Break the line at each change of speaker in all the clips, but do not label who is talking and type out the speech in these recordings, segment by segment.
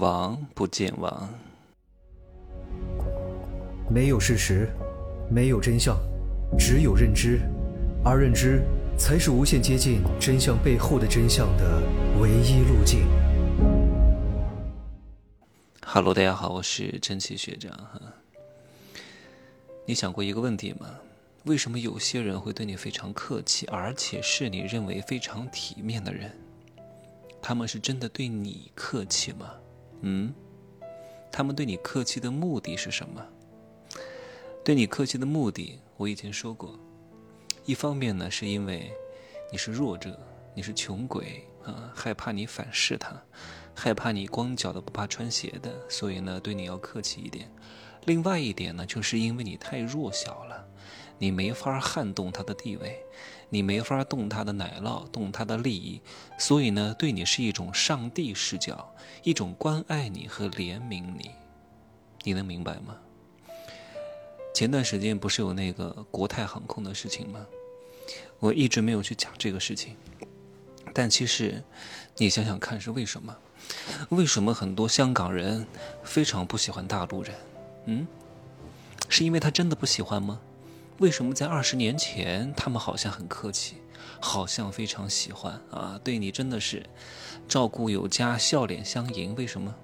王不见王。
没有事实，没有真相，只有认知，而认知才是无限接近真相背后的真相的唯一路径。
哈喽，大家好，我是真奇学长哈。你想过一个问题吗？为什么有些人会对你非常客气，而且是你认为非常体面的人？他们是真的对你客气吗？嗯，他们对你客气的目的是什么？对你客气的目的，我以前说过，一方面呢，是因为你是弱者，你是穷鬼啊，害怕你反噬他，害怕你光脚的不怕穿鞋的，所以呢，对你要客气一点。另外一点呢，就是因为你太弱小了，你没法撼动他的地位。你没法动他的奶酪，动他的利益，所以呢，对你是一种上帝视角，一种关爱你和怜悯你，你能明白吗？前段时间不是有那个国泰航空的事情吗？我一直没有去讲这个事情，但其实，你想想看是为什么？为什么很多香港人非常不喜欢大陆人？嗯，是因为他真的不喜欢吗？为什么在二十年前，他们好像很客气，好像非常喜欢啊？对你真的是照顾有加，笑脸相迎。为什么？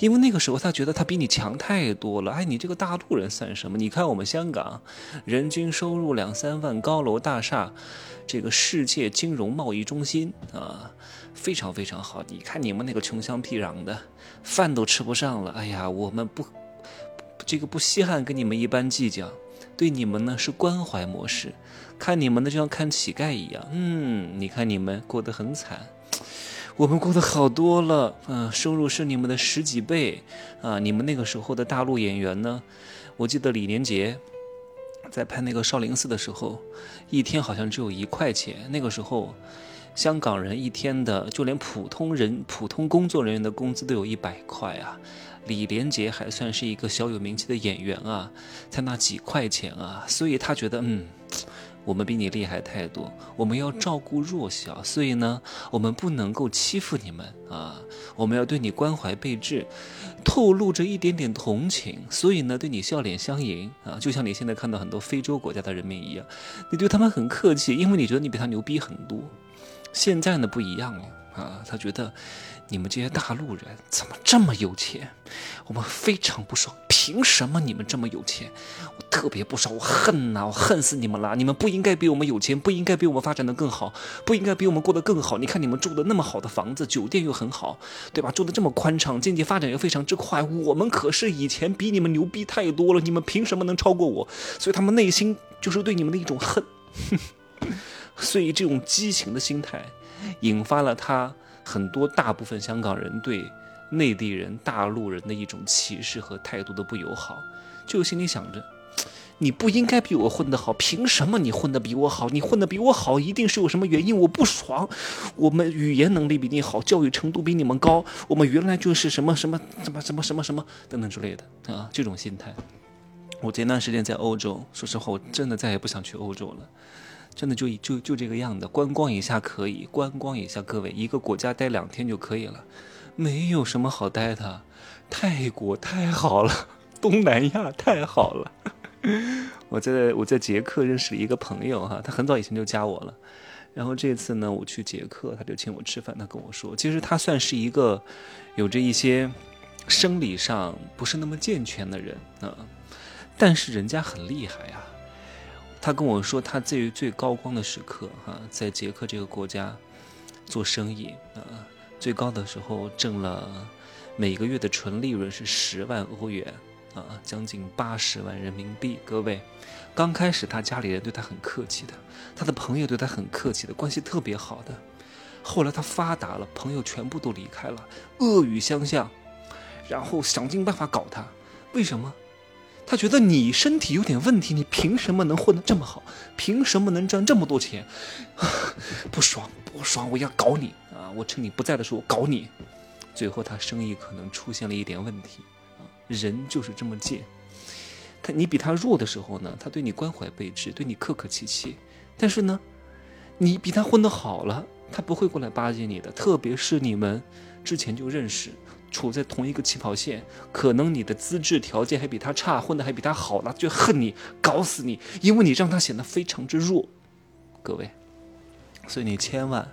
因为那个时候他觉得他比你强太多了。哎，你这个大陆人算什么？你看我们香港，人均收入两三万，高楼大厦，这个世界金融贸易中心啊，非常非常好。你看你们那个穷乡僻壤的，饭都吃不上了。哎呀，我们不，这个不稀罕跟你们一般计较。对你们呢是关怀模式，看你们呢就像看乞丐一样。嗯，你看你们过得很惨，我们过得好多了。嗯，收入是你们的十几倍啊！你们那个时候的大陆演员呢？我记得李连杰在拍那个少林寺的时候，一天好像只有一块钱。那个时候，香港人一天的就连普通人、普通工作人员的工资都有一百块啊。李连杰还算是一个小有名气的演员啊，才那几块钱啊，所以他觉得，嗯，我们比你厉害太多，我们要照顾弱小，所以呢，我们不能够欺负你们啊，我们要对你关怀备至，透露着一点点同情，所以呢，对你笑脸相迎啊，就像你现在看到很多非洲国家的人民一样，你对他们很客气，因为你觉得你比他牛逼很多。现在呢不一样了啊，他觉得。你们这些大陆人怎么这么有钱？我们非常不爽，凭什么你们这么有钱？我特别不爽，我恨呐，我恨死你们了！你们不应该比我们有钱，不应该比我们发展的更好，不应该比我们过得更好。你看你们住的那么好的房子，酒店又很好，对吧？住的这么宽敞，经济发展又非常之快。我们可是以前比你们牛逼太多了，你们凭什么能超过我？所以他们内心就是对你们的一种恨，所以这种激情的心态，引发了他。很多大部分香港人对内地人、大陆人的一种歧视和态度的不友好，就心里想着，你不应该比我混得好，凭什么你混得比我好？你混得比我好，一定是有什么原因，我不爽。我们语言能力比你好，教育程度比你们高，我们原来就是什么什么什么什么什么什么等等之类的啊，这种心态。我前段时间在欧洲，说实话，我真的再也不想去欧洲了。真的就就就这个样子，观光一下可以，观光一下，各位一个国家待两天就可以了，没有什么好待的。泰国太好了，东南亚太好了。我在我在捷克认识了一个朋友哈，他很早以前就加我了，然后这次呢我去捷克，他就请我吃饭，他跟我说，其实他算是一个有着一些生理上不是那么健全的人啊，但是人家很厉害呀。他跟我说，他最最高光的时刻，哈，在捷克这个国家做生意啊，最高的时候挣了每个月的纯利润是十万欧元啊，将近八十万人民币。各位，刚开始他家里人对他很客气的，他的朋友对他很客气的，关系特别好的。后来他发达了，朋友全部都离开了，恶语相向，然后想尽办法搞他。为什么？他觉得你身体有点问题，你凭什么能混得这么好？凭什么能赚这么多钱？不爽不爽！我要搞你啊！我趁你不在的时候搞你。最后他生意可能出现了一点问题啊！人就是这么贱。他你比他弱的时候呢，他对你关怀备至，对你客客气气。但是呢，你比他混得好了，他不会过来巴结你的。特别是你们之前就认识，处在同一个起跑线，可能你的资质条件还比他差，混得还比他好呢，就恨你，搞死你，因为你让他显得非常之弱。各位，所以你千万，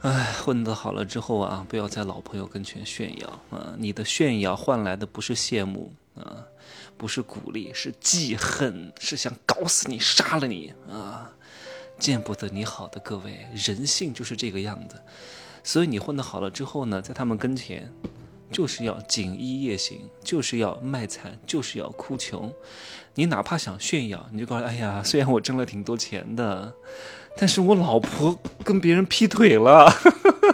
哎，混得好了之后啊，不要在老朋友跟前炫耀啊！你的炫耀换来的不是羡慕啊，不是鼓励，是记恨，是想搞死你，杀了你啊！见不得你好的各位，人性就是这个样子。所以你混得好了之后呢，在他们跟前，就是要锦衣夜行，就是要卖惨，就是要哭穷。你哪怕想炫耀，你就告诉哎呀，虽然我挣了挺多钱的，但是我老婆跟别人劈腿了，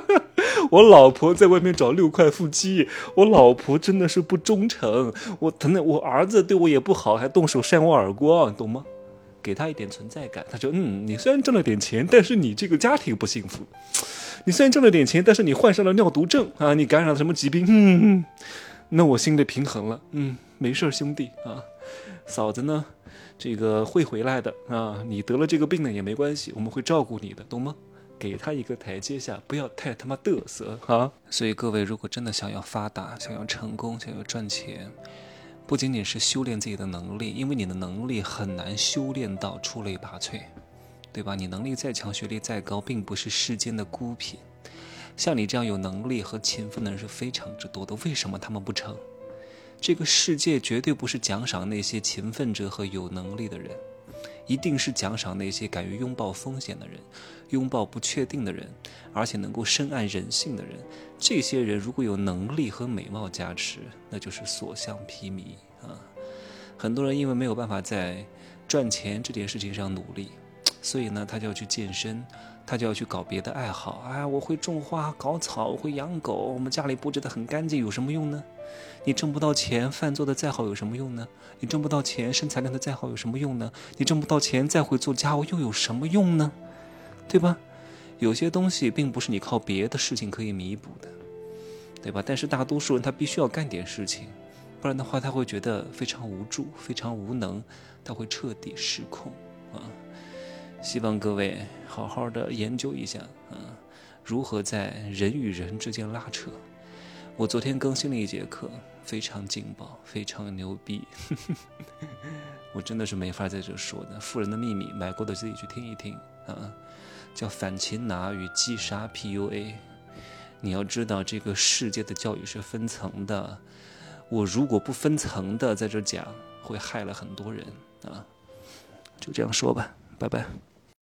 我老婆在外面找六块腹肌，我老婆真的是不忠诚，我疼的我儿子对我也不好，还动手扇我耳光，懂吗？给他一点存在感，他说嗯，你虽然挣了点钱，但是你这个家庭不幸福。你虽然挣了点钱，但是你患上了尿毒症啊！你感染了什么疾病？嗯，那我心里平衡了。嗯，没事，兄弟啊，嫂子呢，这个会回来的啊。你得了这个病呢也没关系，我们会照顾你的，懂吗？给他一个台阶下，不要太他妈嘚瑟啊！所以各位，如果真的想要发达、想要成功、想要赚钱，不仅仅是修炼自己的能力，因为你的能力很难修炼到出类拔萃。对吧？你能力再强，学历再高，并不是世间的孤品。像你这样有能力和勤奋的人是非常之多的。为什么他们不成？这个世界绝对不是奖赏那些勤奋者和有能力的人，一定是奖赏那些敢于拥抱风险的人，拥抱不确定的人，而且能够深谙人性的人。这些人如果有能力和美貌加持，那就是所向披靡啊！很多人因为没有办法在赚钱这件事情上努力。所以呢，他就要去健身，他就要去搞别的爱好。哎，我会种花、搞草，我会养狗，我们家里布置得很干净，有什么用呢？你挣不到钱，饭做的再好有什么用呢？你挣不到钱，身材练得再好有什么用呢？你挣不到钱，再会做家务又有什么用呢？对吧？有些东西并不是你靠别的事情可以弥补的，对吧？但是大多数人他必须要干点事情，不然的话他会觉得非常无助、非常无能，他会彻底失控啊。希望各位好好的研究一下，嗯，如何在人与人之间拉扯。我昨天更新了一节课，非常劲爆，非常牛逼，我真的是没法在这说的。富人的秘密，买过的自己去听一听啊，叫反擒拿与击杀 PUA。你要知道，这个世界的教育是分层的，我如果不分层的在这讲，会害了很多人啊。就这样说吧，拜拜。